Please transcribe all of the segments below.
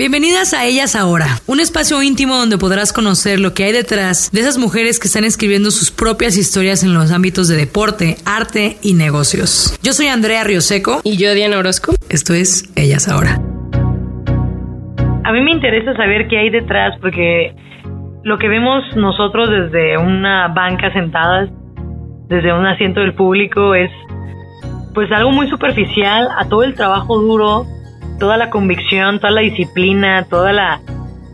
Bienvenidas a Ellas Ahora, un espacio íntimo donde podrás conocer lo que hay detrás de esas mujeres que están escribiendo sus propias historias en los ámbitos de deporte, arte y negocios. Yo soy Andrea Rioseco Y yo, Diana Orozco. esto es Ellas Ahora. A mí me interesa saber qué hay detrás porque lo que vemos nosotros desde una banca sentadas, desde un asiento del público es pues algo muy superficial a todo el trabajo duro, toda la convicción, toda la disciplina, toda la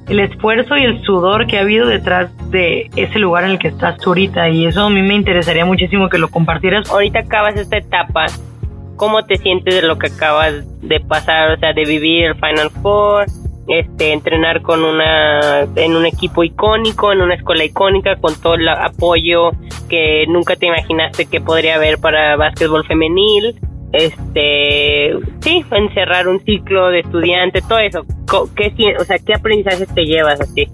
el esfuerzo y el sudor que ha habido detrás de ese lugar en el que estás tú ahorita y eso a mí me interesaría muchísimo que lo compartieras. Ahorita acabas esta etapa. ¿Cómo te sientes de lo que acabas de pasar? O sea, de vivir el Final Four, este, entrenar con una, en un equipo icónico, en una escuela icónica, con todo el apoyo que nunca te imaginaste que podría haber para básquetbol femenil. Este, sí, encerrar un ciclo de estudiante, todo eso. ¿Qué, o sea, qué aprendizajes te llevas así?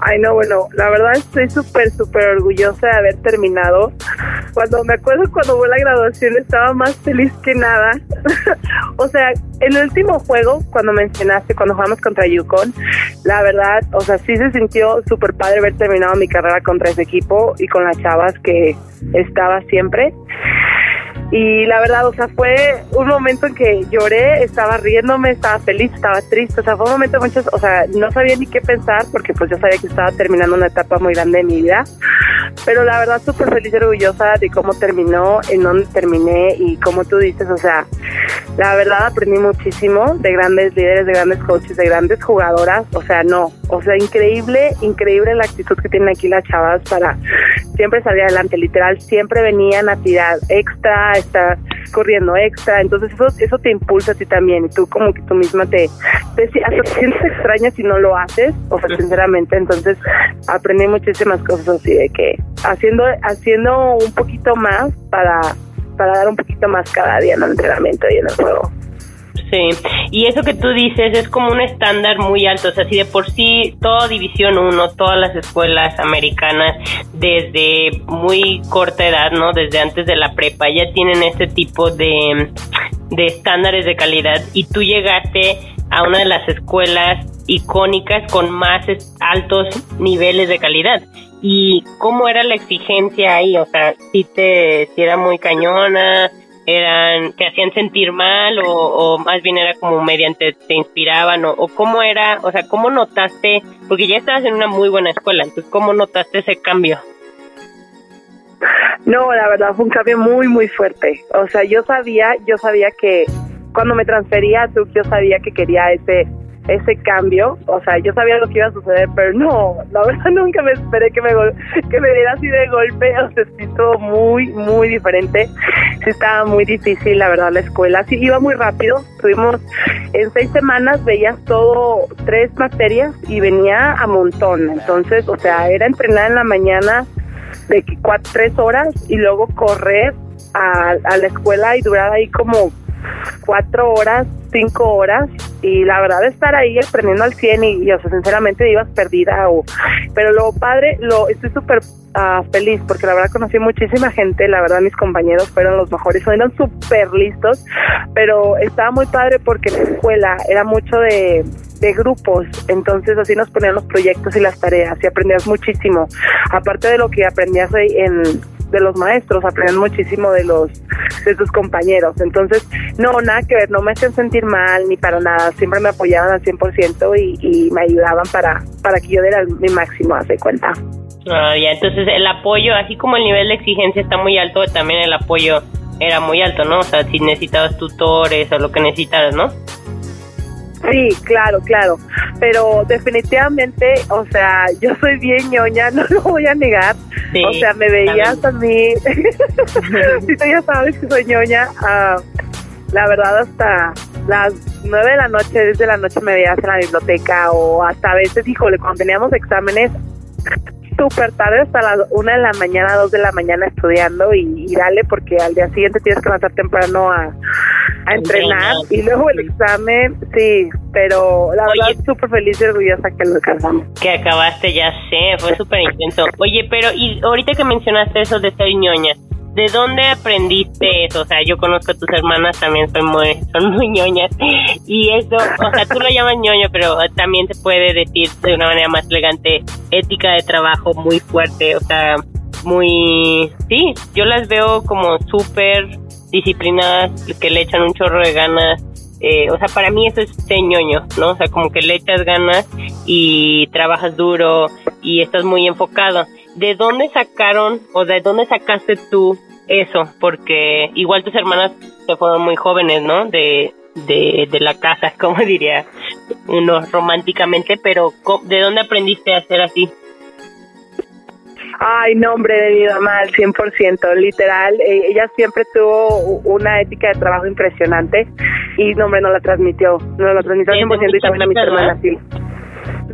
Ay, no, bueno, la verdad estoy súper, súper orgullosa de haber terminado. Cuando me acuerdo cuando fue la graduación estaba más feliz que nada. o sea, el último juego, cuando mencionaste, cuando jugamos contra Yukon, la verdad, o sea, sí se sintió súper padre haber terminado mi carrera contra ese equipo y con las chavas que estaba siempre. Y la verdad, o sea, fue un momento en que lloré, estaba riéndome, estaba feliz, estaba triste, o sea, fue un momento de muchos, o sea, no sabía ni qué pensar porque pues yo sabía que estaba terminando una etapa muy grande de mi vida, pero la verdad súper feliz y orgullosa de cómo terminó, en dónde terminé y como tú dices, o sea, la verdad aprendí muchísimo de grandes líderes, de grandes coaches, de grandes jugadoras, o sea, no, o sea, increíble, increíble la actitud que tienen aquí las chavas para siempre salir adelante, literal, siempre venían a tirar extra, estar corriendo extra, entonces eso, eso te impulsa a ti también. Y tú como que tú misma te, te hasta te sientes extraña si no lo haces, o sea, sinceramente, entonces aprendí muchísimas cosas así de que haciendo, haciendo un poquito más para, para dar un poquito más cada día en el entrenamiento y en el juego. Sí, y eso que tú dices es como un estándar muy alto, o sea, si de por sí toda División 1, todas las escuelas americanas desde muy corta edad, ¿no? Desde antes de la prepa ya tienen este tipo de, de estándares de calidad y tú llegaste a una de las escuelas icónicas con más altos niveles de calidad. ¿Y cómo era la exigencia ahí? O sea, si te si era muy cañona, eran te hacían sentir mal o, o más bien era como mediante te inspiraban o, o cómo era, o sea, cómo notaste, porque ya estabas en una muy buena escuela, entonces cómo notaste ese cambio? No, la verdad fue un cambio muy, muy fuerte. O sea, yo sabía, yo sabía que cuando me transfería a Duke, yo sabía que quería ese ese cambio, o sea, yo sabía lo que iba a suceder, pero no, la verdad nunca me esperé que me que me diera así de golpe, o sea, sí estuvo muy, muy diferente, sí estaba muy difícil, la verdad, la escuela, sí iba muy rápido, tuvimos, en seis semanas veías todo, tres materias y venía a montón, entonces, o sea, era entrenar en la mañana, de cuatro, tres horas y luego correr a, a la escuela y durar ahí como cuatro horas, cinco horas y la verdad estar ahí aprendiendo al 100 y, y, o sea, sinceramente ibas perdida o pero lo padre, lo estoy súper ah, feliz porque la verdad conocí muchísima gente, la verdad mis compañeros fueron los mejores, eran súper listos, pero estaba muy padre porque la escuela era mucho de de grupos, entonces así nos ponían los proyectos y las tareas y aprendías muchísimo, aparte de lo que aprendías en de los maestros, aprendías muchísimo de los de tus compañeros, entonces no, nada que ver, no me hacían sentir mal ni para nada, siempre me apoyaban al 100% y, y me ayudaban para, para que yo diera mi máximo, hace cuenta. Ah, ya, entonces el apoyo, así como el nivel de exigencia está muy alto, también el apoyo era muy alto, ¿no? O sea, si necesitabas tutores o lo que necesitabas, ¿no? Sí, claro, claro. Pero definitivamente, o sea, yo soy bien ñoña, no lo voy a negar. Sí, o sea, me veías también. a mí. si tú ya sabes que soy ñoña, ah, la verdad hasta las nueve de la noche, desde la noche me veías en la biblioteca o hasta a veces, híjole, cuando teníamos exámenes súper tarde hasta las una de la mañana, dos de la mañana estudiando y, dale porque al día siguiente tienes que levantar temprano a, a entrenar y luego el examen, sí, pero la verdad súper feliz y orgullosa que lo alcanzamos. Que acabaste, ya sé, fue súper intenso. Oye, pero y ahorita que mencionaste eso de ser ñoña, ¿De dónde aprendiste eso? O sea, yo conozco a tus hermanas, también son muy, son muy ñoñas. Y eso, o sea, tú lo llamas ñoño, pero también se puede decir de una manera más elegante, ética de trabajo muy fuerte, o sea, muy... Sí, yo las veo como súper disciplinadas, que le echan un chorro de ganas. Eh, o sea, para mí eso es ser ñoño, ¿no? O sea, como que le echas ganas y trabajas duro y estás muy enfocado. ¿de dónde sacaron o de dónde sacaste tú eso? Porque igual tus hermanas se fueron muy jóvenes, ¿no? De, de, de la casa, como diría uno románticamente, pero ¿de dónde aprendiste a hacer así? Ay, nombre de mi mamá al 100%, literal. Eh, ella siempre tuvo una ética de trabajo impresionante y, nombre, no la transmitió. No la transmitió al 100% y también a mis hermanas, sí.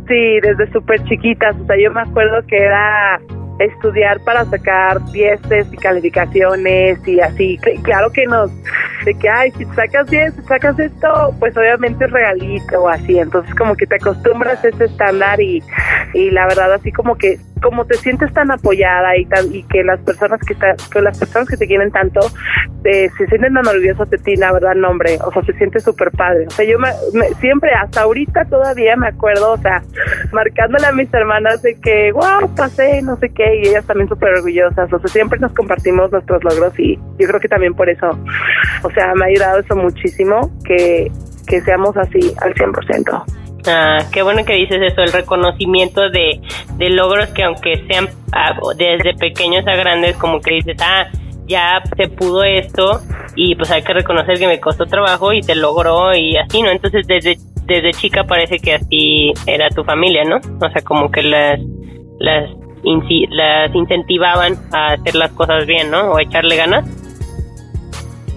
Sí, desde súper chiquitas. O sea, yo me acuerdo que era estudiar para sacar dieces y calificaciones y así. Claro que nos, de que, ay, si sacas 10, si sacas esto, pues obviamente es regalito o así. Entonces como que te acostumbras a ese estándar y, y la verdad así como que como te sientes tan apoyada y tan, y que las personas que, que las personas que te quieren tanto eh, se sienten tan orgullosos de ti, la verdad, nombre, o sea, se siente súper padre. O sea, yo me, siempre, hasta ahorita todavía me acuerdo, o sea, marcándole a mis hermanas de que, wow, pasé, no sé qué, y ellas también súper orgullosas. O sea, siempre nos compartimos nuestros logros y yo creo que también por eso, o sea, me ha ayudado eso muchísimo, que, que seamos así al 100%. Ah, qué bueno que dices eso, el reconocimiento de, de logros que aunque sean ah, desde pequeños a grandes, como que dices, ah, ya se pudo esto y pues hay que reconocer que me costó trabajo y se logró y así, ¿no? Entonces desde, desde chica parece que así era tu familia, ¿no? O sea, como que las, las, las incentivaban a hacer las cosas bien, ¿no? O echarle ganas.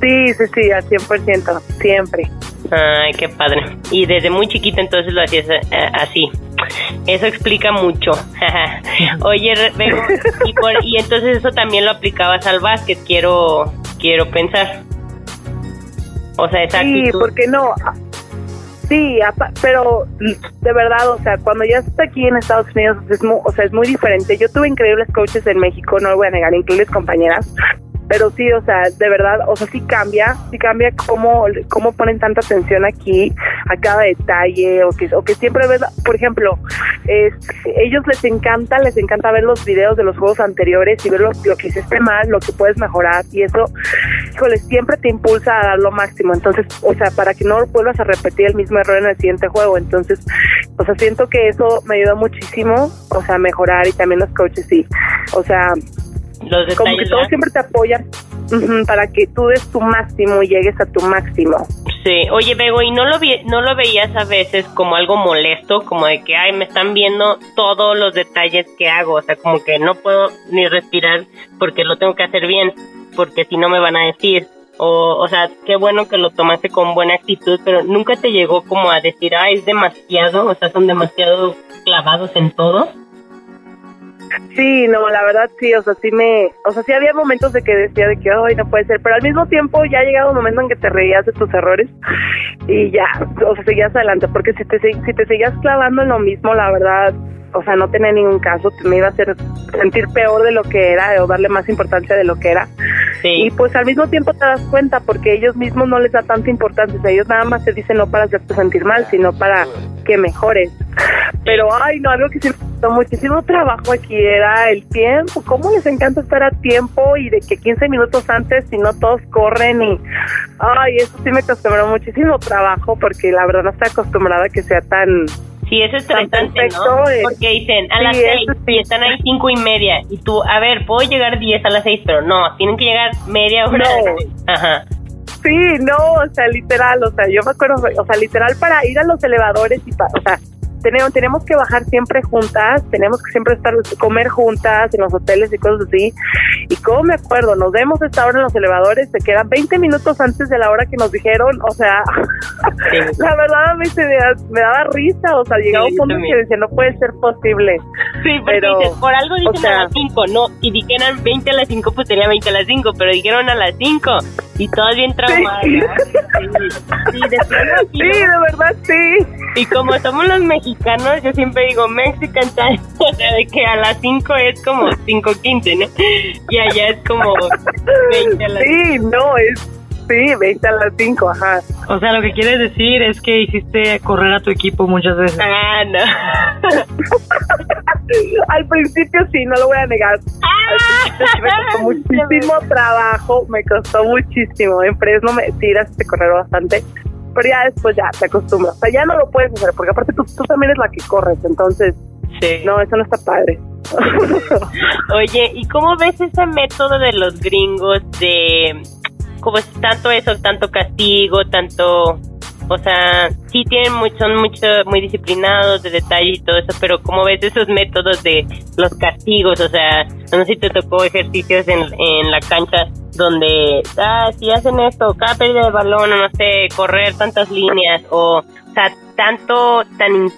Sí, sí, sí, al 100%, siempre. Ay, qué padre. Y desde muy chiquita entonces lo hacías eh, así. Eso explica mucho. Oye, y, y entonces eso también lo aplicabas al básquet, quiero, quiero pensar. O sea, esa Sí, ¿por qué no? Sí, pero de verdad, o sea, cuando ya estás aquí en Estados Unidos, es muy, o sea, es muy diferente. Yo tuve increíbles coaches en México, no lo voy a negar, increíbles compañeras, pero sí, o sea, de verdad, o sea, sí cambia, sí cambia cómo, cómo ponen tanta atención aquí a cada detalle, o que, o que siempre ves, por ejemplo, ellos les encanta, les encanta ver los videos de los juegos anteriores y ver lo, que hiciste mal, lo que puedes mejorar, y eso, híjole, siempre te impulsa a dar lo máximo, entonces, o sea, para que no vuelvas a repetir el mismo error en el siguiente juego, entonces, o sea, siento que eso me ayuda muchísimo, o sea, a mejorar y también los coaches, sí, o sea, como que todos siempre te apoyan para que tú des tu máximo y llegues a tu máximo. Sí, oye Bego, ¿y no lo, vi no lo veías a veces como algo molesto? Como de que, ay, me están viendo todos los detalles que hago, o sea, como que no puedo ni respirar porque lo tengo que hacer bien, porque si no me van a decir. O, o sea, qué bueno que lo tomaste con buena actitud, pero nunca te llegó como a decir, ay, es demasiado, o sea, son demasiado clavados en todo. Sí, no, la verdad sí, o sea, sí me, o sea, sí había momentos de que decía de que, ay, no puede ser, pero al mismo tiempo ya ha llegado un momento en que te reías de tus errores y ya, o sea, seguías adelante, porque si te, si te seguías clavando en lo mismo, la verdad, o sea, no tenía ningún caso, me iba a hacer sentir peor de lo que era o darle más importancia de lo que era. Y pues al mismo tiempo te das cuenta porque ellos mismos no les da tanta importancia, o sea, ellos nada más te dicen no para hacerte sentir mal, sino para que mejores. Pero, ay, no, algo que sí me muchísimo trabajo aquí era el tiempo, cómo les encanta estar a tiempo y de que 15 minutos antes, si no todos corren y, ay, eso sí me acostumbró muchísimo trabajo porque la verdad no estoy acostumbrada a que sea tan Sí, es estresante, ¿no? Porque dicen a las seis y están ahí cinco y media. Y tú, a ver, puedo llegar diez a las seis, pero no, tienen que llegar media hora. Ajá. Sí, no, o sea, literal, o sea, yo me acuerdo, o sea, literal para ir a los elevadores y para, o sea, tenemos, tenemos que bajar siempre juntas, tenemos que siempre estar, comer juntas en los hoteles y cosas así. Y como me acuerdo, nos vemos esta hora en los elevadores, se quedan 20 minutos antes de la hora que nos dijeron, o sea, la verdad a mí se me, me, daba risa, o sea, llegaba un punto que decía, no puede ser posible. Sí, pero dices, por algo dicen a las 5, no, y dijeron 20 a las 5, pues tenía 20 a las 5, pero dijeron a las 5 y todas bien traumadas. Sí, sí, de, sí, de verdad, sí. Y como somos los mexicanos, yo siempre digo Mexican time, o sea, de que a las 5 es como 5.15, ¿no? Y allá es como 20 a las Sí, no, es Sí, 20 a las 5, ajá. O sea, lo que quieres decir es que hiciste correr a tu equipo muchas veces. Ah, no. Al principio sí, no lo voy a negar. me costó muchísimo trabajo, me costó muchísimo. En Fresno me tiras de correr bastante, pero ya después ya te acostumbras. O sea, ya no lo puedes hacer, porque aparte tú, tú también eres la que corres, entonces... Sí. No, eso no está padre. Oye, ¿y cómo ves ese método de los gringos de como es tanto eso, tanto castigo, tanto, o sea, sí tienen mucho, son mucho, muy disciplinados de detalle y todo eso, pero como ves esos métodos de los castigos, o sea, no sé si te tocó ejercicios en, en la cancha donde, ah, si hacen esto, cada pérdida de balón, o no sé, correr tantas líneas, o, o sea, tanto, tan,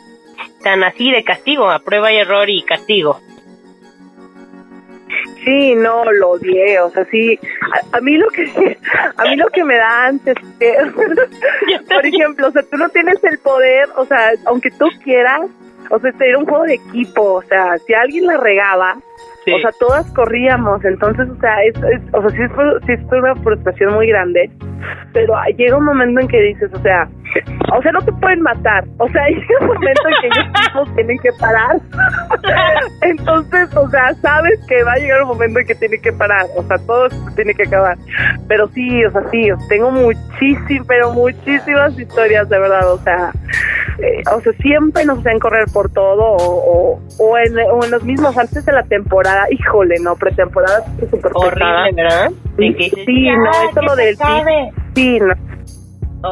tan así de castigo, a prueba y error y castigo. Sí, no, lo odié, o sea, sí, a, mí lo que a mí lo que me da antes, por ejemplo, o sea, tú no tienes el poder, o sea, aunque tú quieras, o sea, este era un juego de equipo, o sea, si alguien la regaba, o sea, todas corríamos, entonces, o sea, es, o sea, sí es, sí es una frustración muy grande, pero llega un momento en que dices, o sea, o sea, no te pueden matar, o sea, llega un momento en que ellos mismos tienen que parar, entonces, o sea, sabes que va a llegar un momento en que tiene que parar, o sea, todo tiene que acabar, pero sí, o sea, sí, tengo muchísimas, pero muchísimas historias, de verdad, o sea, eh, o sea, siempre nos hacen correr por todo, o, o, en, o en los mismos antes de la temporada, híjole, no, pretemporada es súper Horrible, ¿verdad? Sí, no, eso lo del sí, no.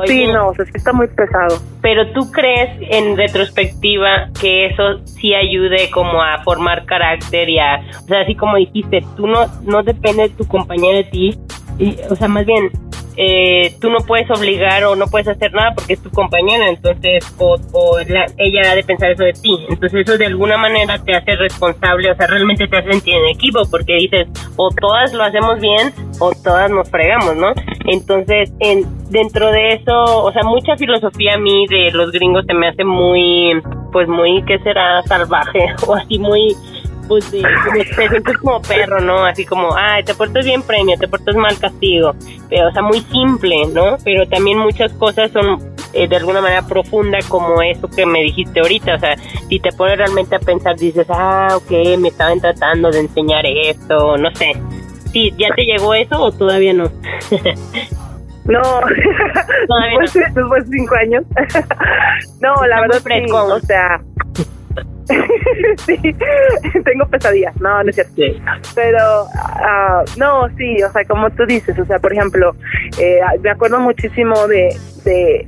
Sí, no, o sea, sí está muy pesado. Pero tú crees en retrospectiva que eso sí ayude como a formar carácter y a, o sea, así como dijiste, tú no, no depende de tu compañía de ti, y, o sea, más bien, eh, tú no puedes obligar o no puedes hacer nada porque es tu compañera, entonces, o, ella ha de pensar eso de ti. Entonces, eso de alguna manera te hace responsable, o sea, realmente te hace sentir en equipo porque dices, o todas lo hacemos bien o todas nos fregamos, ¿no? Entonces, en, dentro de eso, o sea, mucha filosofía a mí de los gringos se me hace muy, pues muy, ¿qué será? Salvaje o así muy pues de, te sientes como perro, ¿no? Así como, ay, te portas bien premio, te portas mal castigo. Pero, o sea, muy simple, ¿no? Pero también muchas cosas son eh, de alguna manera profunda como eso que me dijiste ahorita. O sea, si te pones realmente a pensar, dices, ah, ok, me estaban tratando de enseñar esto, no sé. Sí, ¿ya te llegó eso o todavía no? No, después, después, de cinco años. no, la verdad, sí, o sea, sí, tengo pesadillas, no, no es cierto. Pero, uh, no, sí, o sea, como tú dices, o sea, por ejemplo, eh, me acuerdo muchísimo de, de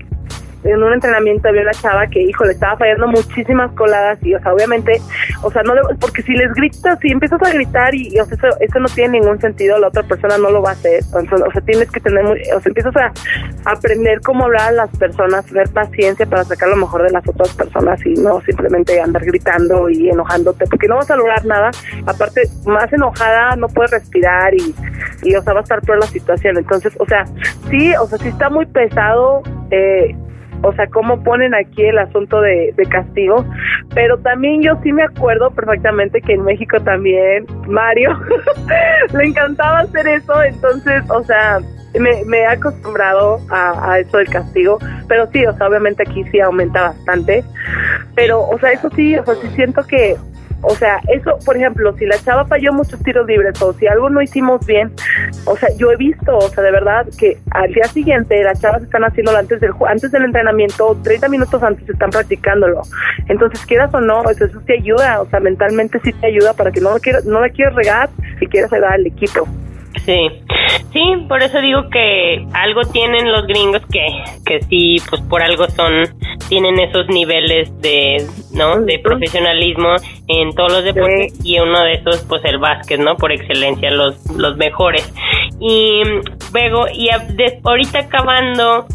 en un entrenamiento había una chava que, hijo, le estaba fallando muchísimas coladas y, o sea, obviamente, o sea, no porque si les gritas, si empiezas a gritar y, o sea, eso, eso no tiene ningún sentido, la otra persona no lo va a hacer. o sea, tienes que tener, muy, o sea, empiezas a aprender cómo hablar a las personas, tener paciencia para sacar lo mejor de las otras personas y no simplemente andar gritando y enojándote, porque no vas a lograr nada. Aparte, más enojada no puedes respirar y, y o sea, va a estar peor la situación. Entonces, o sea, sí, o sea, sí está muy pesado. Eh, o sea, cómo ponen aquí el asunto de, castigo, pero también yo sí me acuerdo perfectamente que en México también Mario le encantaba hacer eso, entonces, o sea, me, me he acostumbrado a, a, eso del castigo, pero sí, o sea, obviamente aquí sí aumenta bastante, pero, o sea, eso sí, o sea, sí siento que o sea, eso, por ejemplo, si la chava falló muchos tiros libres o si algo no hicimos bien, o sea, yo he visto, o sea, de verdad que al día siguiente las chavas están haciéndolo antes del antes del entrenamiento, 30 minutos antes están practicándolo. Entonces, quieras o no, eso, eso te ayuda, o sea, mentalmente sí te ayuda para que no, no la quieras regar y quieras ayudar al equipo. Sí, sí, por eso digo que algo tienen los gringos que, que sí, pues por algo son tienen esos niveles de, ¿no? De profesionalismo en todos los deportes y uno de esos, pues el básquet, ¿no? Por excelencia, los, los mejores. Y luego, y ahorita acabando,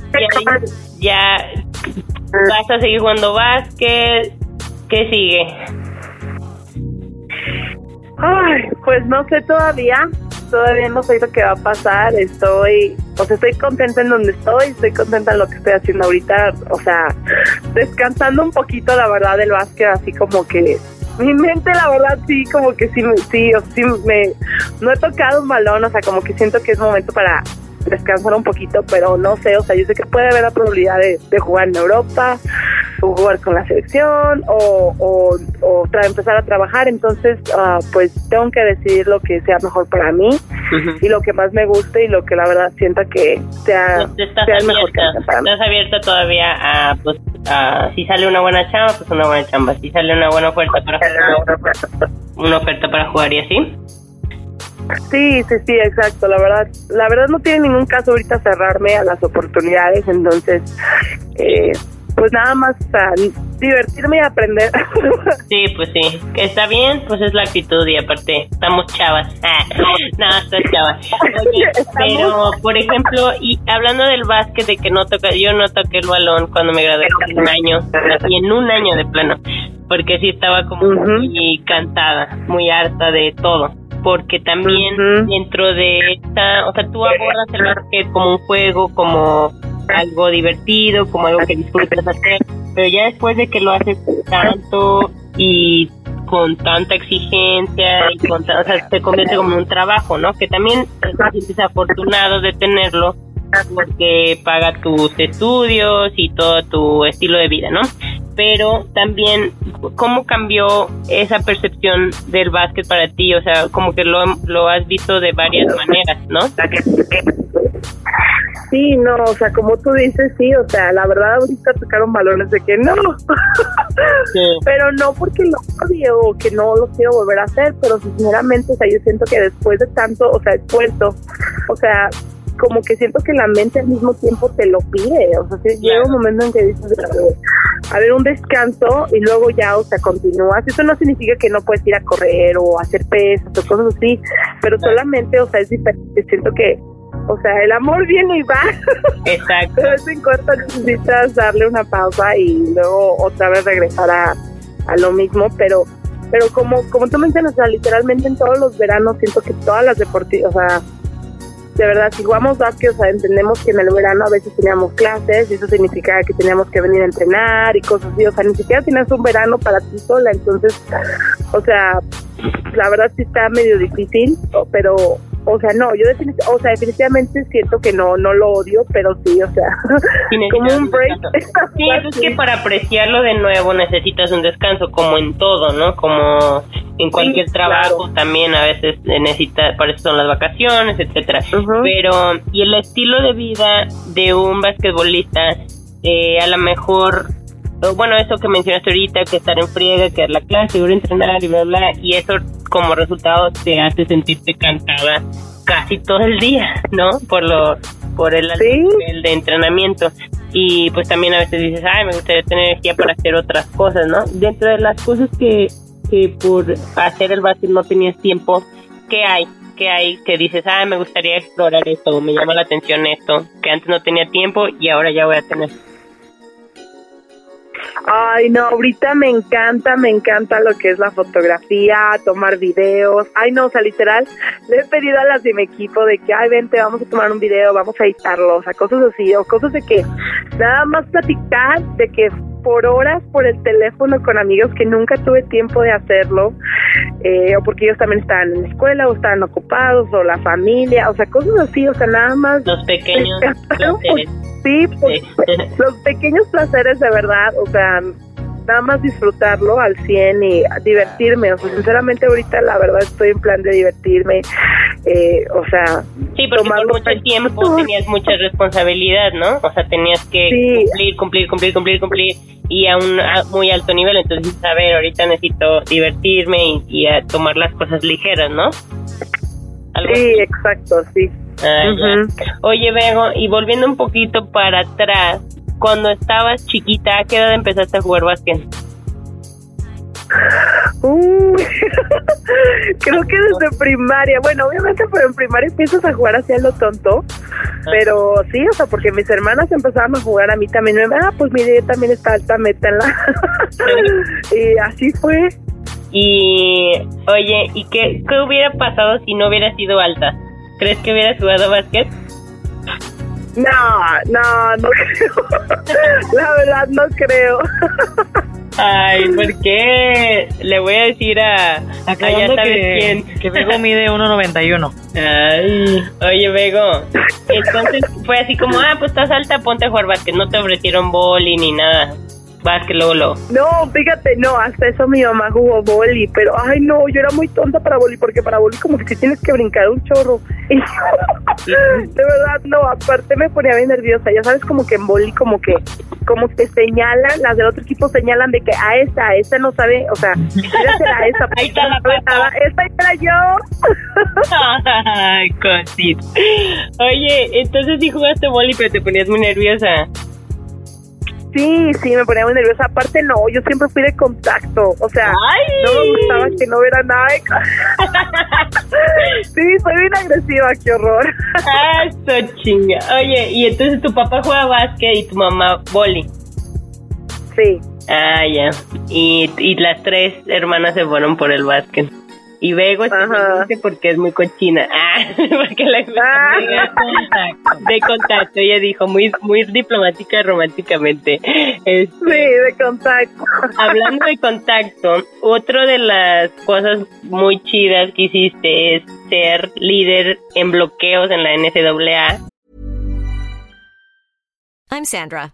ya, vas a seguir jugando básquet, ¿qué sigue? Ay, pues no sé todavía, todavía no sé lo que va a pasar, estoy, o sea, estoy contenta en donde estoy, estoy contenta en lo que estoy haciendo ahorita, o sea, descansando un poquito la verdad del básquet, así como que mi mente la verdad sí, como que sí, sí, o sí me, no he tocado un balón, o sea, como que siento que es momento para descansar un poquito, pero no sé, o sea, yo sé que puede haber la probabilidad de, jugar en Europa, jugar con la selección, o, o, o empezar a trabajar, entonces, uh, pues tengo que decidir lo que sea mejor para mí y lo que más me guste y lo que la verdad sienta que sea, pues sea el mejor para mí. Estás abierta todavía a, pues, a, si sale una buena chamba, pues una buena chamba, si sale una buena oferta para jugar, una oferta para jugar y así. Sí, sí, sí, exacto. La verdad, la verdad no tiene ningún caso ahorita cerrarme a las oportunidades, entonces, eh, pues nada más a divertirme y aprender. Sí, pues sí, está bien, pues es la actitud y aparte estamos chavas. no, estás chavas. pero por ejemplo, y hablando del básquet de que no toca, yo no toqué el balón cuando me gradué en un año, y en un año de plano, porque sí estaba como muy cantada, muy harta de todo porque también dentro de esta, o sea, tú abordas el básquet como un juego, como algo divertido, como algo que disfrutas hacer, pero ya después de que lo haces tanto y con tanta exigencia y con, o sea, se convierte como un trabajo, ¿no? Que también te sientes afortunado de tenerlo porque paga tus estudios y todo tu estilo de vida, ¿no? Pero también, ¿cómo cambió esa percepción del básquet para ti? O sea, como que lo, lo has visto de varias maneras, ¿no? Sí, no, o sea, como tú dices, sí, o sea, la verdad ahorita tocaron balones de que no, pero no porque lo odio o que no lo quiero volver a hacer, pero sinceramente, o sea, yo siento que después de tanto, o sea, esfuerzo, o sea, como que siento que la mente al mismo tiempo te lo pide, o sea, llega un momento en que dices, a ver, un descanso y luego ya, o sea, continúas. Eso no significa que no puedes ir a correr o hacer pesas o cosas así, pero solamente, o sea, es diferente. Siento que, o sea, el amor viene y va. Exacto. Pero es en cuanto necesitas darle una pausa y luego otra vez regresar a, a lo mismo, pero pero como como tú mencionas, o sea, literalmente en todos los veranos siento que todas las deportivas, o sea, de verdad, si jugamos básquet, o sea, entendemos que en el verano a veces teníamos clases y eso significaba que teníamos que venir a entrenar y cosas así, o sea, ni siquiera tienes un verano para ti sola, entonces, o sea, la verdad sí está medio difícil, pero o sea, no, yo o sea, definitivamente siento que no, no lo odio, pero sí, o sea, como un break. Sí, es que para apreciarlo de nuevo necesitas un descanso, como en todo, ¿no? Como en cualquier trabajo también a veces necesita, para eso son las vacaciones, etcétera. Pero, y el estilo de vida de un basquetbolista, eh, a lo mejor bueno, eso que mencionaste ahorita, que estar en friega, que es la clase, ir a entrenar y bla, bla, y eso como resultado te hace sentirte cansada casi todo el día, ¿no? Por lo por el, el de entrenamiento y pues también a veces dices, ay, me gustaría tener energía para hacer otras cosas, ¿no? Dentro de las cosas que, que por hacer el básquet no tenías tiempo, ¿qué hay? ¿Qué hay que dices, ay, me gustaría explorar esto, me llama la atención esto, que antes no tenía tiempo y ahora ya voy a tener? Ay, no, ahorita me encanta, me encanta lo que es la fotografía, tomar videos. Ay, no, o sea, literal, le he pedido a las de mi equipo de que, ay, vente, vamos a tomar un video, vamos a editarlo, o sea, cosas así, o cosas de que nada más platicar, de que por horas por el teléfono con amigos que nunca tuve tiempo de hacerlo, eh, o porque ellos también estaban en la escuela o estaban ocupados, o la familia, o sea, cosas así, o sea, nada más. Los pequeños. sí, pues, los pequeños placeres de verdad, o sea, nada más disfrutarlo al 100 y divertirme. O sea, sinceramente ahorita la verdad estoy en plan de divertirme. Eh, o sea, sí, porque por mucho tiempo tenías mucha responsabilidad, ¿no? O sea, tenías que cumplir, cumplir, cumplir, cumplir, cumplir y a un muy alto nivel. Entonces, a ver, ahorita necesito divertirme y, a tomar las cosas ligeras, ¿no? sí, exacto, sí. Ah, Oye, Bego, y volviendo un poquito para atrás, cuando estabas chiquita, ¿a qué edad empezaste a jugar básquet? Uy, creo que desde primaria. Bueno, obviamente, pero en primaria empiezas a jugar así a lo tonto. Pero sí, o sea, porque mis hermanas empezaban a jugar a mí también. Me ah, pues mire, yo también está alta, métanla. y así fue. Y, oye, ¿y qué, qué hubiera pasado si no hubiera sido alta? ¿Crees que hubieras jugado básquet? No, no, no creo. La verdad, no creo. Ay, ¿por qué? Le voy a decir a... a ya sabes que, quién. que Bego mide 1.91. Ay, oye, Bego. Entonces fue así como, ah, pues estás alta, ponte a jugar básquet. No te ofrecieron boli ni nada. Básquet, luego, luego. No, fíjate, no, hasta eso mi mamá jugó boli, pero ay no, yo era muy tonta para boli, porque para boli como que sí tienes que brincar un chorro. Y de verdad, no, aparte me ponía bien nerviosa, ya sabes como que en boli como que como que señalan, las del otro equipo señalan de que a esa, a esa no sabe, o sea, a esa, Ahí está la pata. esa era yo. Ay, cosita. Oye, entonces sí jugaste boli, pero te ponías muy nerviosa. Sí, sí, me ponía muy nerviosa. Aparte, no, yo siempre fui de contacto. O sea, Ay. no me gustaba que no viera nada. de sí, soy bien agresiva, qué horror. Ah, eso chinga. Oye, y entonces tu papá juega básquet y tu mamá boli. Sí. Ah, ya. Y, y las tres hermanas se fueron por el básquet. Y Bego feliz porque es muy cochina. Ah, porque la Ah. de contacto. Ella dijo muy muy diplomática y románticamente. Este, Sí, de contacto. Hablando de contacto, otra de las cosas muy chidas que hiciste es ser líder en bloqueos en la NCAA. I'm Sandra,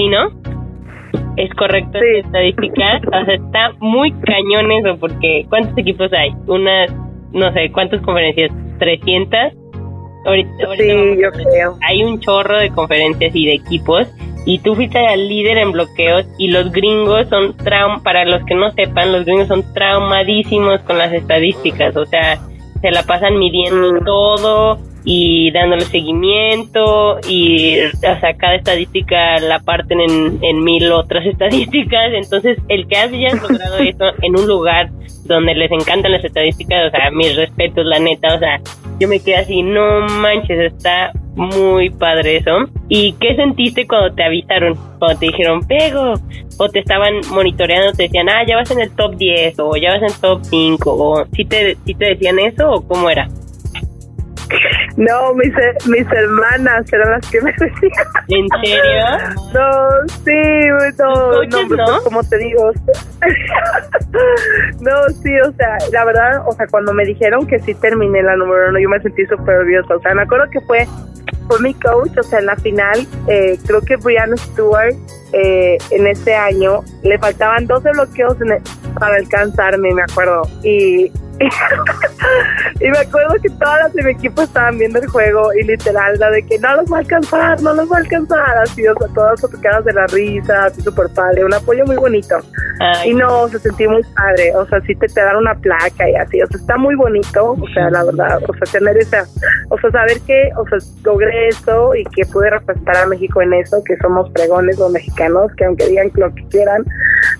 ¿Sí, no? Es correcto Sí. esta estadística. O sea, está muy cañón eso porque ¿cuántos equipos hay? Unas, no sé, ¿cuántas conferencias? ¿300? Ahorita, ahorita Sí, yo creo. Hay un chorro de conferencias y de equipos y tú fuiste el líder en bloqueos y los gringos son traum para los que no sepan, los gringos son traumadísimos con las estadísticas, o sea, se la pasan midiendo Mm. todo y dándole seguimiento y o sea cada estadística la parten en, en mil otras estadísticas. Entonces el que hayas logrado eso en un lugar donde les encantan las estadísticas o sea mis respetos la neta o sea yo me quedé así no manches está muy padre eso y qué sentiste cuando te avisaron cuando te dijeron pego o te estaban monitoreando te decían ah ya vas en el top 10 o ya vas en el top 5 o si te, sí te decían eso o cómo era No, mis, he- mis hermanas eran las que me decían. ¿En serio? No, sí, no, ¿Tus coaches, no, pues, no? como te digo. no, sí, o sea, la verdad, o sea, cuando me dijeron que sí terminé la número uno, yo me sentí súper orgullosa. O sea, me acuerdo que fue, fue mi coach, o sea, en la final, eh, creo que Brianna Stewart, eh, en ese año, le faltaban 12 bloqueos el- para alcanzarme, me acuerdo. Y, y me acuerdo que todas las de mi equipo estaban viendo el juego y literal, la de que no los va a alcanzar, no los va a alcanzar, así, o sea, todas tocadas de la risa, así súper padre, un apoyo muy bonito. Ay, Y no, se sentí muy padre, o sea, sí te, te dan una placa y así, o sea, está muy bonito, o sea, la verdad, o sea, tener esa, o sea, saber que, o sea, logré eso y que pude representar a México en eso, que somos pregones los mexicanos, que aunque digan lo que quieran,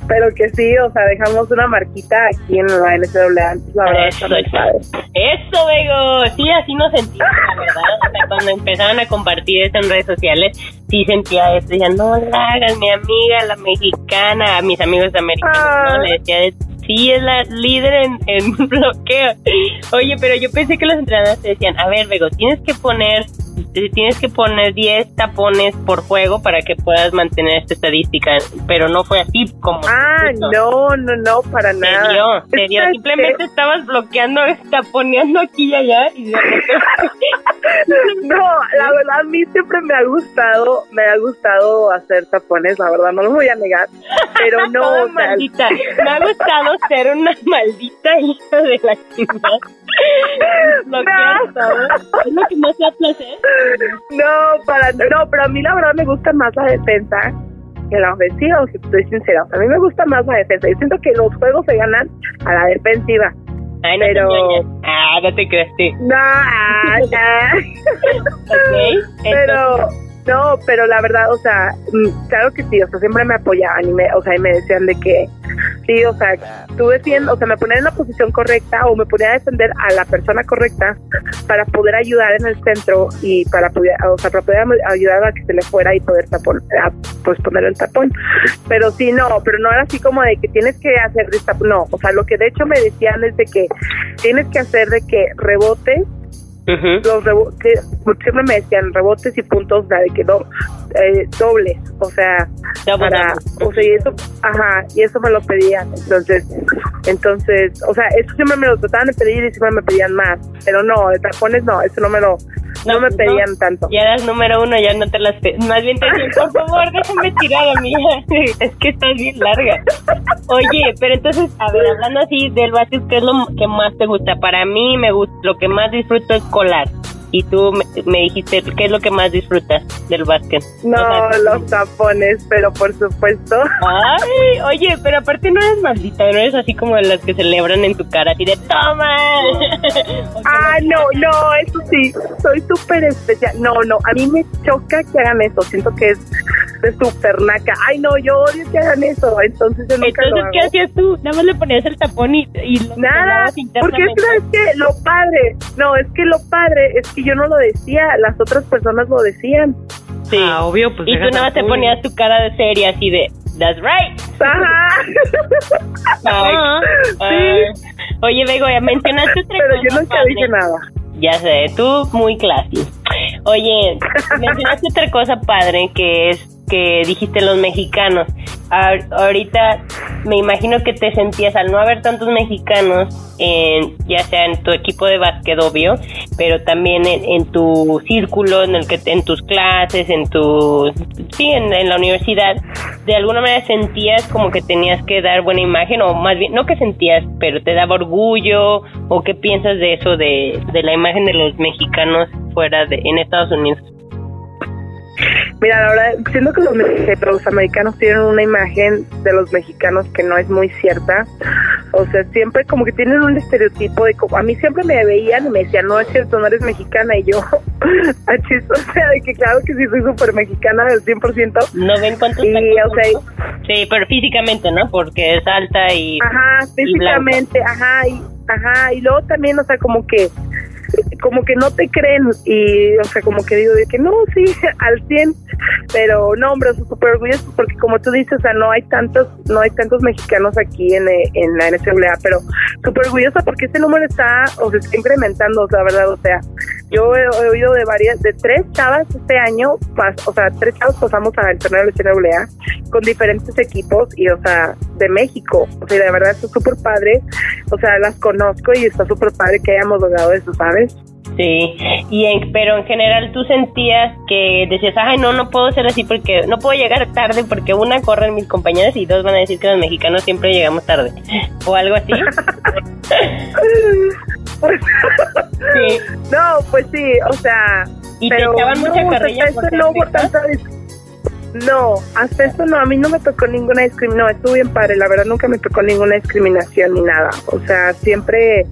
pero que sí, o sea, dejamos una marquita aquí en la NCAA, la verdad, está muy padre. Eso, Bego. Sí, así nos sentimos, la verdad. O sea, cuando empezaron a compartir eso en redes sociales, sí sentía eso. Decían, no la hagas, mi amiga, la mexicana, a mis amigos americanos, Ah. ¿no? Le decía, sí, es la líder en, en bloqueo. Oye, pero yo pensé que los entrenadores te decían, a ver, Bego, tienes que poner tienes que poner 10 tapones por juego para que puedas mantener esta estadística, pero no fue así como... Ah, no, no, no, para nada. Serio, serio, simplemente estabas bloqueando, taponeando aquí y allá y no, la verdad a mí siempre me ha gustado, me ha gustado hacer tapones, la verdad, no lo voy a negar, pero no... maldita, me ha gustado ser una maldita hija de la chingada. Lo todo. ¿Es lo que más te placer? No, para, no, pero a mí la verdad me gusta más la defensa que la ofensiva, aunque estoy sincera. A mí me gusta más la defensa. Yo siento que los juegos se ganan a la defensiva. Ay, no pero... Te ah, no te crees, No, ah, pero... No, pero la verdad, o sea, mm, claro que sí, o sea, siempre me apoyaban y me, o sea, y me decían de que sí, o sea, defiendo, o sea, me ponían en la posición correcta o me ponía a defender a la persona correcta para poder ayudar en el centro y para poder, o sea, para poder ayudar a que se le fuera y poder tapón, pues poner el tapón. Pero sí, no, pero no era así como de que tienes que hacer, no, o sea, lo que de hecho me decían es de que tienes que hacer de que rebote los rebotes, siempre me decían rebotes y puntos de que do, eh, dobles, o sea, para, o sea, y eso, ajá, y eso me lo pedían, entonces, entonces, o sea, eso siempre me lo trataban de pedir y siempre me pedían más, pero no, de tapones no, eso no me lo, no, me pedían tanto. Ya eras número uno, ya no te las pedían, más bien te decían, por favor, déjame tirar a mí, es que estás bien larga. Oye, pero entonces, a ver, hablando así del básquet, ¿qué es lo que más te gusta? Para mí me gusta, lo que más disfruto es y tú me, dijiste, ¿qué es lo que más disfrutas del básquet? No, los tapones, pero por supuesto. Ay, oye, pero aparte no eres maldita, no eres así como de las que celebran en tu cara, así de ¡toma! ah, no, no, eso sí, soy súper especial. No, no, a mí me choca que hagan eso, siento que es de súper naca. Ay, no, yo odio que hagan eso, entonces yo nunca Entonces, ¿qué hacías tú? Nada más le ponías el tapón y, Nada, porque es que lo padre, no, es que lo padre es que yo no lo decía, las otras personas lo decían. Sí, ah, obvio, pues. Y tú nada más te ponías tu cara de seria así de, that's right. Ajá. sí. Oye, Bego, ya mencionaste otra Pero yo nunca dije nada. Ya sé, tú muy classy. Oye, mencionaste otra cosa padre que es que dijiste los mexicanos. ahorita me imagino que te sentías al no haber tantos mexicanos, en, ya sea en tu equipo de básquet, obvio, pero también en, tu círculo, en el que en tus clases, en tu sí, en, la universidad, de alguna manera sentías como que tenías que dar buena imagen, o más bien, no que sentías, pero te daba orgullo, o qué piensas de eso, de, de la imagen de los mexicanos fuera de en Estados Unidos. Mira, la verdad, siento que los, americanos tienen una imagen de los mexicanos que no es muy cierta. O sea, siempre como que tienen un estereotipo de como, a mí siempre me veían y me decían, no es cierto, no eres mexicana. Y yo, o sea, de que claro que sí soy súper mexicana del 100%. No ven cuántos y, o sea, Sí, pero físicamente, ¿no? Porque es alta y... Ajá, físicamente, ajá, y, ajá. Y luego también, o sea, como que como que no te creen y, o sea, como que digo de que no, sí, al 100, pero no, hombre, súper orgulloso porque como tú dices, o sea, no hay tantos, no hay tantos mexicanos aquí en, en la NCAA, pero súper orgullosa porque este número está, o sea, está incrementando, sea, verdad, o sea, yo he, oído de varias, de tres chavas este año, o sea, tres chavos pasamos al torneo de la NCAA con diferentes equipos y, o sea, de México, o sea, de verdad, es súper padre, o sea, las conozco y está súper padre que hayamos logrado eso, ¿sabes? Sí, y en, pero en general tú sentías que decías, ay, no, no puedo ser así porque no puedo llegar tarde porque una corren mis compañeras y dos van a decir que los mexicanos siempre llegamos tarde o algo así. sí. No, pues sí, o sea, y pero te echaban mucha carrilla no hubo tanta no, hasta eso no, a mí no me tocó ninguna discriminación, no, estuvo bien padre, la verdad nunca me tocó ninguna discriminación ni nada, o sea, siempre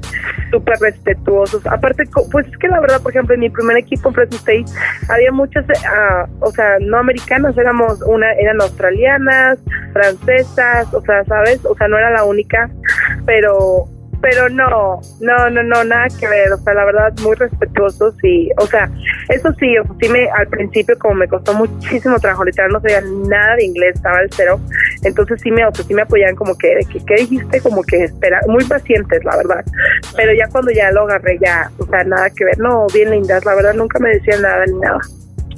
súper respetuosos, aparte, pues es que la verdad, por ejemplo, en mi primer equipo en Fresno State había muchas, uh, o sea, no americanas, éramos una, eran australianas, francesas, o sea, ¿sabes? O sea, no era la única, pero pero no, no, no, no, nada que ver, o sea, la verdad, muy respetuosos y, o sea, eso sí, o sea, sí me, al principio como me costó muchísimo trabajo, literal no sabía nada de inglés, estaba al cero, entonces sí me, o sea, sí me apoyaban como que, que, ¿qué dijiste? Como que espera, muy pacientes, la verdad, pero ya cuando ya lo agarré, ya, o sea, nada que ver, no, bien lindas, la verdad, nunca me decían nada ni nada.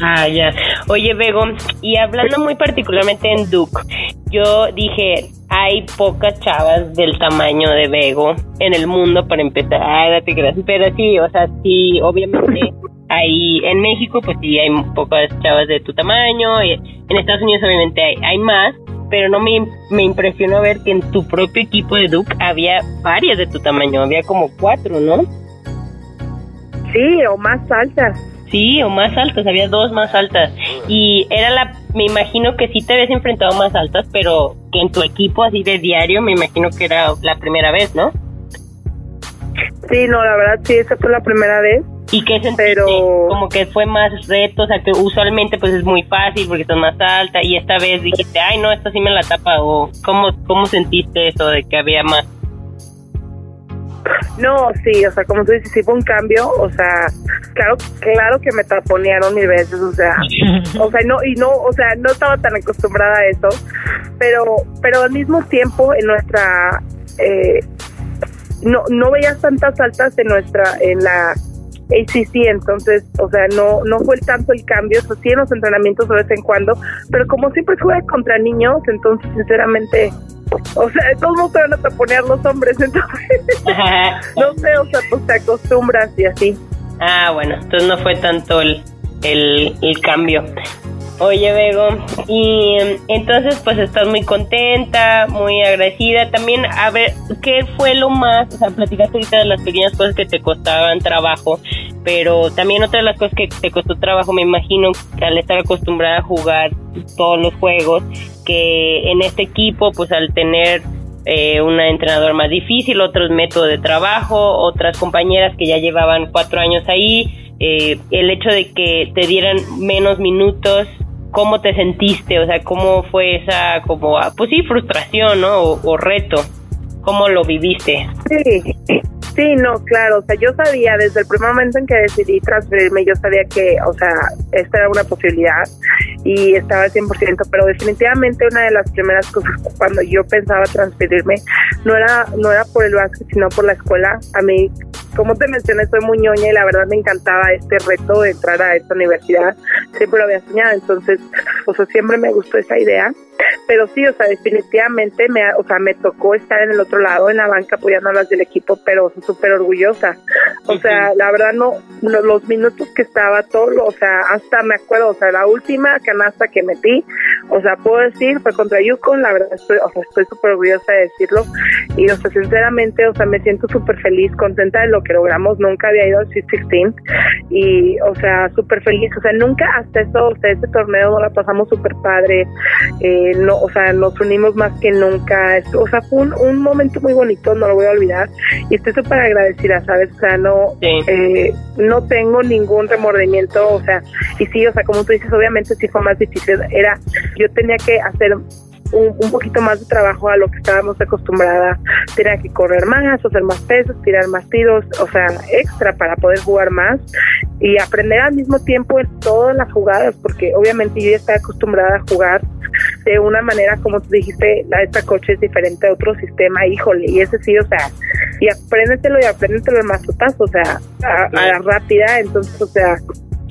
Ah, ya. Oye, Bego, y hablando muy particularmente en Duke, yo dije, hay pocas chavas del tamaño de Bego en el mundo para empezar. Ah, date gracias. Pero sí, o sea, sí, obviamente hay en México, pues sí, hay pocas chavas de tu tamaño. Y en Estados Unidos, obviamente, hay, hay más. Pero no me, me impresionó ver que en tu propio equipo de Duke había varias de tu tamaño. Había como cuatro, ¿no? Sí, o más altas. Sí, o más altas, había dos más altas. Y era la, me imagino que sí te habías enfrentado más altas, pero que en tu equipo así de diario, me imagino que era la primera vez, ¿no? Sí, no, la verdad sí, esa fue la primera vez. ¿Y qué sentiste? Pero- Como que fue más reto, o sea, que usualmente pues es muy fácil porque estás más alta y esta vez dijiste, ay no, esta sí me la tapa o ¿cómo, cómo sentiste eso de que había más? No, sí, o sea, como tú dices, sí fue un cambio, o sea, claro, claro que me taponearon mil veces, o sea, o sea, no, y no, o sea, no estaba tan acostumbrada a eso, pero, pero al mismo tiempo en nuestra, eh, no, no veías tantas altas en nuestra, en la ACC, entonces, o sea, no, no fue tanto el cambio, o sea, sí en los entrenamientos de vez en cuando, pero como siempre juega contra niños, entonces, sinceramente, o sea, todos no se van a taponear los hombres, entonces, no sé, o sea, pues te acostumbras y así. Ah, bueno, entonces no fue tanto el, el, el cambio. Oye, Bego, y em, entonces pues estás muy contenta, muy agradecida. También, a ver, ¿qué fue lo más? O sea, platicaste ahorita de las pequeñas cosas que te costaban trabajo, pero también otra de las cosas que te costó trabajo, me imagino, que al estar acostumbrada a jugar todos los juegos, que en este equipo, pues al tener eh, un entrenador más difícil, otros métodos de trabajo, otras compañeras que ya llevaban cuatro años ahí, eh, el hecho de que te dieran menos minutos, ¿cómo te sentiste? O sea, ¿cómo fue esa, como, ah, pues sí, frustración, ¿no? O, o reto, ¿cómo lo viviste? Sí, sí, no, claro, o sea, yo sabía desde el primer momento en que decidí transferirme, yo sabía que, o sea, esta era una posibilidad y estaba al 100%, pero definitivamente una de las primeras cosas cuando yo pensaba transferirme no era no era por el básquet, sino por la escuela. A mí, como te mencioné, soy muy ñoña y la verdad me encantaba este reto de entrar a esta universidad. Siempre lo había soñado, entonces, o sea, siempre me gustó esa idea. Pero sí, o sea, definitivamente me, o sea, me tocó estar en el otro lado, en la banca apoyando a las del equipo, pero súper orgullosa. O sea, la verdad no, no, los minutos que estaba todo, o sea, hasta me acuerdo, o sea, la última canasta que metí, o sea, puedo decir, fue contra Yukon, la verdad estoy, o sea, estoy súper orgullosa de decirlo y, o sea, sinceramente, o sea, me siento súper feliz, contenta de lo que logramos, nunca había ido al Sweet 16 y, o sea, súper feliz, o sea, nunca hasta eso, o sea, este torneo no la pasamos súper padre, eh, no, o sea, nos unimos más que nunca, o sea, fue un, un momento muy bonito, no lo voy a olvidar. Y estoy súper agradecida, ¿sabes? O sea, no, eh, no tengo ningún remordimiento, o sea, y sí, o sea, como tú dices, obviamente sí fue más difícil, era, yo tenía que hacer un, un poquito más de trabajo a lo que estábamos acostumbradas, tenía que correr más, hacer más pesos, tirar más tiros, o sea, extra para poder jugar más y aprender al mismo tiempo en todas las jugadas, porque obviamente yo ya estaba acostumbrada a jugar de una manera, como tú dijiste, la de esta coche es diferente a otro sistema, híjole, y ese sí, o sea, y apréndetelo y apréndetelo el mazotazo, o sea, a, a la rápida, entonces, o sea,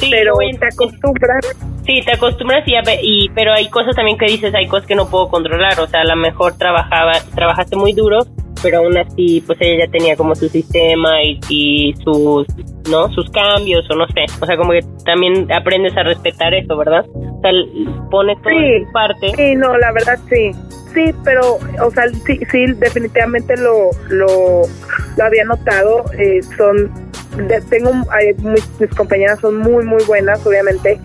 pero te acostumbras. Sí, te acostumbras y, y pero hay cosas también que dices, hay cosas que no puedo controlar, o sea, a lo mejor trabajaba, trabajaste muy duro, pero aún así, pues ella ya tenía como su sistema y, y sus, ¿no? Sus cambios o no sé, o sea, como que también aprendes a respetar eso, ¿verdad? O sea, pone todo en tu parte. Sí, no, la verdad sí. Sí, pero, o sea, sí, sí definitivamente lo, lo, lo había notado. Eh, son, tengo, mis, mis compañeras son muy, muy buenas, obviamente.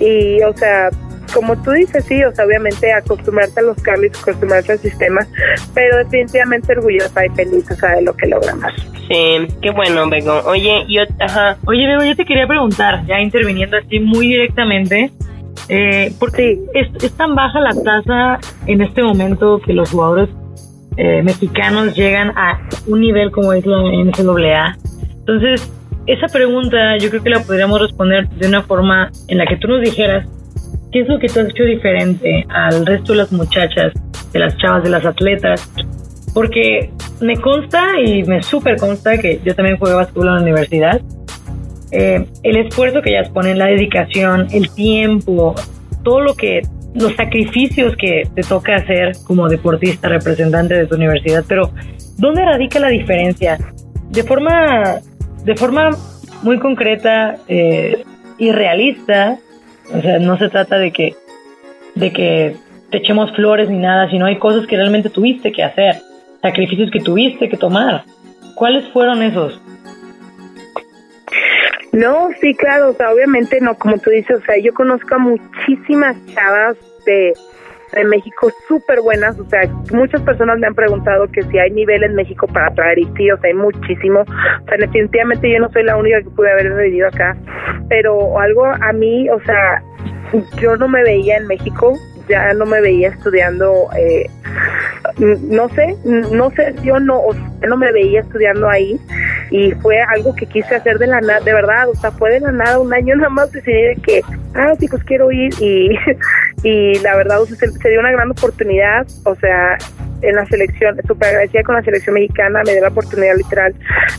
Y, o sea, como tú dices, sí, o sea, obviamente acostumbrarte a los cambios, acostumbrarte al sistema, pero definitivamente orgullosa y feliz, o sea, de lo que logramos. Sí, qué bueno, Bego. Oye, yo, ajá. Oye, Bebo, yo te quería preguntar, ya interviniendo así muy directamente, eh, ¿por qué es, es tan baja la tasa en este momento que los jugadores eh, mexicanos llegan a un nivel como es la NCAA. Entonces, esa pregunta yo creo que la podríamos responder de una forma en la que tú nos dijeras qué es lo que tú has hecho diferente al resto de las muchachas, de las chavas, de las atletas, porque me consta y me súper consta que yo también jugué básquetbol en la universidad. Eh, el esfuerzo que ellas ponen, la dedicación, el tiempo, todo lo que los sacrificios que te toca hacer como deportista, representante de tu universidad, pero ¿dónde radica la diferencia? De forma, de forma muy concreta eh, y realista, o sea, no se trata de que, de que te echemos flores ni nada, sino hay cosas que realmente tuviste que hacer, sacrificios que tuviste que tomar. ¿Cuáles fueron esos? No, sí, claro, o sea, obviamente no, como tú dices, o sea, yo conozco a muchísimas chavas de, de México súper buenas, o sea, muchas personas me han preguntado que si hay nivel en México para traer y sí, o sea, hay muchísimo, o sea, definitivamente yo no soy la única que pude haber vivido acá, pero algo a mí, o sea, yo no me veía en México, ya no me veía estudiando, eh, no sé, no sé, yo no, o sea, no me veía estudiando ahí y fue algo que quise hacer de la nada, de verdad, o sea, fue de la nada, un año nada más decidí que, ah, sí, pues quiero ir y, y la verdad, o sea, se, se dio una gran oportunidad, o sea, en la selección, súper agradecida con la selección mexicana, me dio la oportunidad literal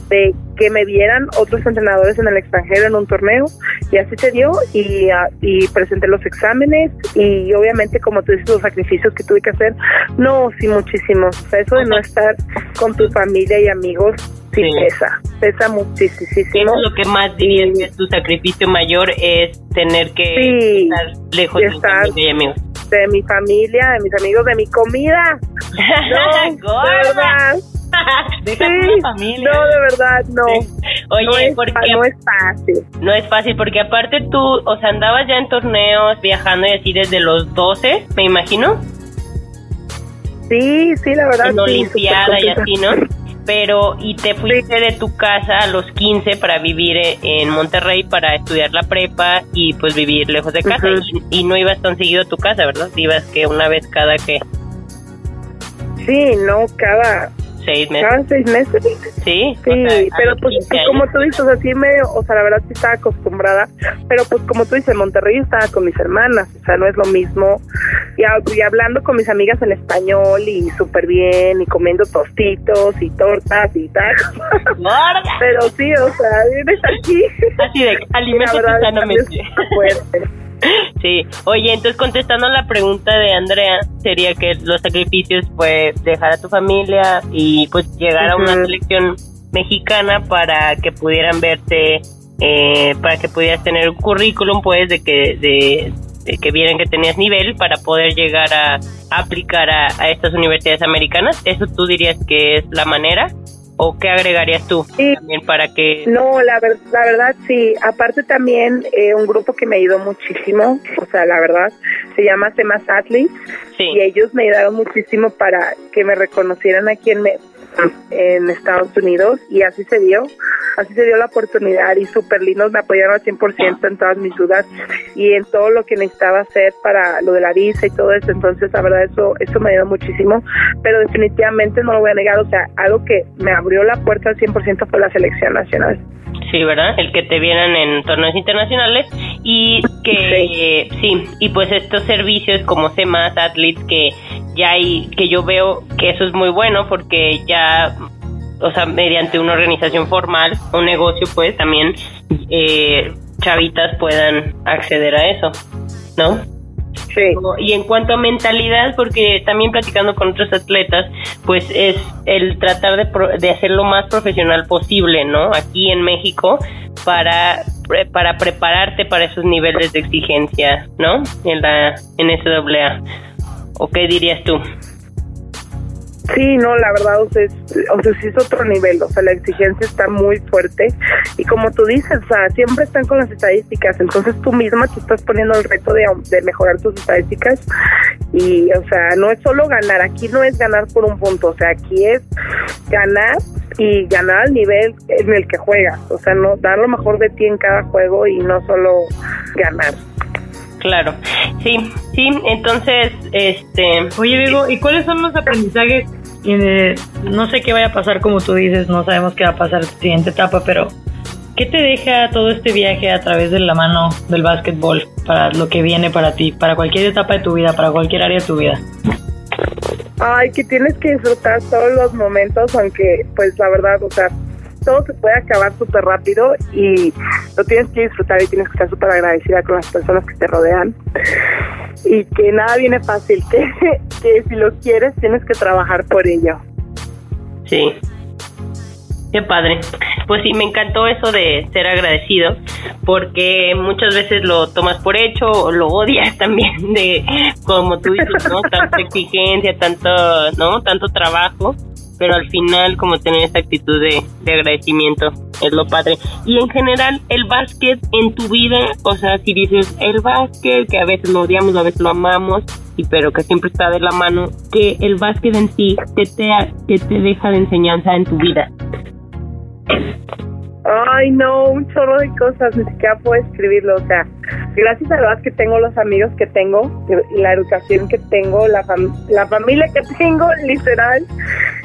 de que me vieran otros entrenadores en el extranjero en un torneo y así se dio y, ah, y presenté los exámenes y obviamente como tú dices los sacrificios que tuve que hacer, no, sí muchísimos, o sea, eso de no estar con tu familia y amigos sí, Sí. pesa, pesa muchísimo. ¿Qué es lo que más dirías que tu sacrificio mayor es tener que Sí, estar lejos de estar- y amigos? de mi familia, de mis amigos, de mi comida. No, de verdad. Deja Sí, familia. no, de verdad, no. Oye, no, es, porque no es fácil. no es fácil porque aparte tú, o sea, andabas ya en torneos, viajando y así desde los 12, me imagino, Sí, sí, la verdad. en sí, Olimpiada y así, ¿no? Pero, y te fuiste de tu casa a los 15 para vivir eh, en Monterrey, para estudiar la prepa y pues vivir lejos de casa. Y, y no ibas tan seguido a tu casa, ¿verdad? Ibas que una vez cada que Sí, no, cada, seis meses. cada seis meses. Sí, Sí, o sea, a pero pues 15 años. como tú dices, o sea, sí medio, o sea, la verdad sí estaba acostumbrada, pero pues como tú dices, en Monterrey estaba con mis hermanas, o sea, no es lo mismo, y, hab- y hablando con mis amigas en español y súper bien, y comiendo tostitos y tortas y tal, Gorda. pero sí, o sea, vienes aquí, Así de, la alimento verdad sanamente. Sí, oye, entonces contestando la pregunta de Andrea, sería que los sacrificios fue dejar a tu familia y pues llegar a una selección mexicana para que pudieran verte, eh, para que pudieras tener un currículum, pues, de que de, de que vieran que tenías nivel para poder llegar a, aplicar a, a estas universidades americanas. ¿Eso tú dirías que es la manera? ¿O qué agregarías tú Sí. también para que... No, la, ver- la verdad sí. Aparte también eh, un grupo que me ayudó muchísimo, o sea, la verdad, se llama Temas Athletes Sí. y ellos me ayudaron muchísimo para que me reconocieran aquí en, Me- en Estados Unidos y así se dio, así se dio la oportunidad y súper lindos, me apoyaron al 100% en todas mis dudas y en todo lo que necesitaba hacer para lo de la visa y todo eso, entonces la verdad eso, eso me ayudó muchísimo, pero definitivamente no lo voy a negar, o sea, algo que me abrió la puerta al 100% fue la selección nacional. Sí, ¿verdad? El que te vieran en torneos internacionales y que sí, y pues estos servicios como CEMAS, Athletes, que ya hay, que yo veo que eso es muy bueno porque ya, o sea, mediante una organización formal, un negocio, pues también eh, chavitas puedan acceder a eso, ¿no? Sí. Y en cuanto a mentalidad, porque también platicando con otros atletas, pues es el tratar de, pro- de hacer lo más profesional posible, ¿no? Aquí en México para pre- para prepararte para esos niveles de exigencia, ¿no? En la en SAA. ¿O qué dirías tú? Sí, no, la verdad, o sea, es, o sea, sí es otro nivel, o sea, la exigencia está muy fuerte y como tú dices, o sea, siempre están con las estadísticas, entonces tú misma te estás poniendo el reto de, de mejorar tus estadísticas y, o sea, no es solo ganar, aquí no es ganar por un punto, o sea, aquí es ganar y ganar al nivel en el que juegas, o sea, no dar lo mejor de ti en cada juego y no solo ganar. Claro. Sí, sí, entonces este Oye, Diego, ¿y cuáles son los aprendizajes eh, no sé qué vaya a pasar como tú dices, no sabemos qué va a pasar en la siguiente etapa, pero ¿qué te deja todo este viaje a través de la mano del básquetbol para lo que viene para ti, para cualquier etapa de tu vida, para cualquier área de tu vida? Ay, que tienes que disfrutar todos los momentos, aunque pues la verdad, o sea, todo se puede acabar súper rápido y lo tienes que disfrutar y tienes que estar súper agradecida con las personas que te rodean y que nada viene fácil, que, que si lo quieres tienes que trabajar por ello. Sí. Qué padre. Pues sí, me encantó eso de ser agradecido, porque muchas veces lo tomas por hecho o lo odias también de, como tú dices, ¿no? Tanta exigencia, tanto, ¿no? Tanto trabajo pero al final como tener esa actitud de, agradecimiento es lo padre. Y en general el básquet en tu vida, o sea, si dices el básquet, que a veces lo odiamos, a veces lo amamos, y pero que siempre está de la mano, que el básquet en sí, que te, que te deja de enseñanza en tu vida. Ay, no, un chorro de cosas, ni siquiera puedo escribirlo. O sea, gracias a Dios que tengo los amigos que tengo, la educación que tengo, la, la familia que tengo, literal.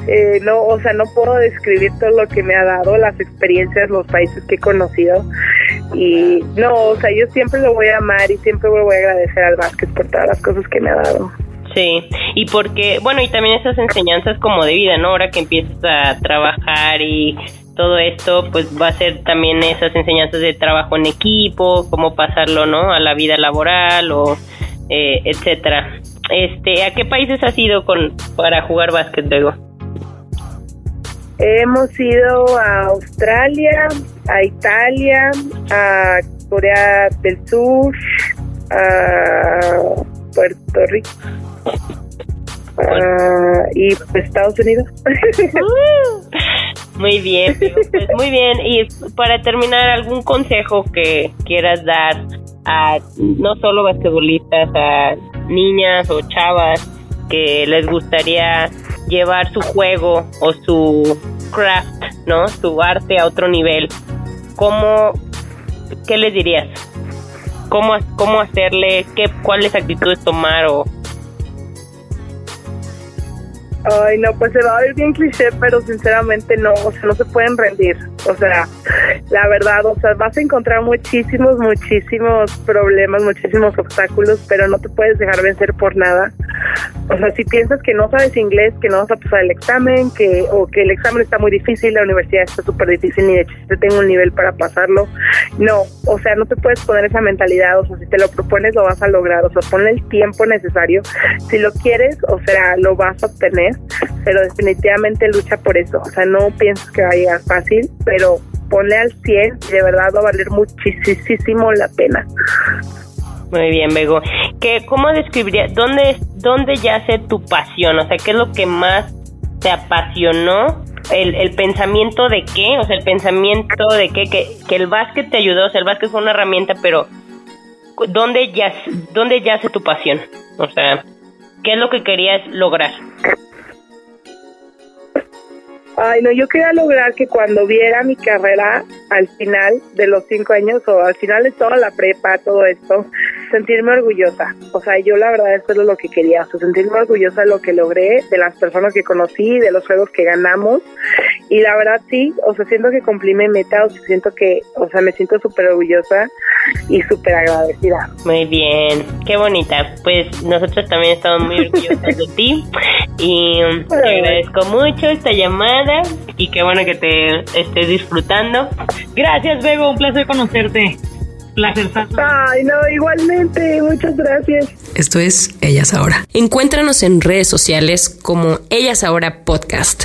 Eh, no, o sea, no puedo describir todo lo que me ha dado, las experiencias, los países que he conocido. Y no, o sea, yo siempre lo voy a amar y siempre voy a agradecer al básquet por todas las cosas que me ha dado. Sí, y porque, bueno, y también esas enseñanzas como de vida, ¿no? Ahora que empiezas a trabajar y todo esto pues va a ser también esas enseñanzas de trabajo en equipo, cómo pasarlo, ¿no? A la vida laboral o eh, etcétera. Este, ¿a qué países has ido con para jugar básquet luego? Hemos ido a Australia, a Italia, a Corea del Sur, a Puerto Rico. y Estados Unidos. Muy bien, pues muy bien. Y para terminar, ¿algún consejo que quieras dar a no solo basquetbolistas, a niñas o chavas que les gustaría llevar su juego o su craft, ¿no? Su arte a otro nivel. ¿Cómo, qué les dirías? ¿Cómo, cómo hacerle? Qué, ¿Cuáles actitudes tomar o Ay, no, pues se va a ver bien cliché, pero sinceramente no, o sea, no se pueden rendir. O sea, la verdad, o sea, vas a encontrar muchísimos, muchísimos problemas, muchísimos obstáculos, pero no te puedes dejar vencer por nada. O sea, si piensas que no sabes inglés, que no vas a pasar el examen, que o que el examen está muy difícil, la universidad está súper difícil, ni de hecho te tengo un nivel para pasarlo. No, o sea, no te puedes poner esa mentalidad, o sea, si te lo propones lo vas a lograr, o sea, ponle el tiempo necesario. Si lo quieres, o sea, lo vas a obtener, pero definitivamente lucha por eso. O sea, no piensas que va a llegar fácil, pero ponle al 100 y de verdad va a valer muchísimo la pena. Muy bien, Bego. ¿Qué, ¿Cómo describirías, dónde, dónde yace tu pasión? O sea, ¿qué es lo que más te apasionó? El, el pensamiento de qué, o sea, el pensamiento de qué, que, que el básquet te ayudó, o sea, el básquet fue una herramienta, pero ¿dónde yace, ¿dónde tu pasión? O sea, ¿qué es lo que querías lograr? Ay, no, yo quería lograr que cuando viera mi carrera al final de los cinco años o al final de toda la prepa, todo esto, sentirme orgullosa. O sea, yo la verdad eso es lo que quería, o sea, sentirme orgullosa de lo que logré, de las personas que conocí, de los juegos que ganamos. Y la verdad sí, o sea, siento que cumplí mi meta, o sea, siento que, o sea, me siento súper orgullosa y súper agradecida. Muy bien, qué bonita. Pues nosotros también estamos muy orgullosas de ti y te agradezco mucho esta llamada y qué bueno que te estés disfrutando. Gracias, Bego, un placer conocerte. Placer. Ay, no, igualmente, muchas gracias. Esto es Ellas Ahora. Encuéntranos en redes sociales como Ellas Ahora Podcast.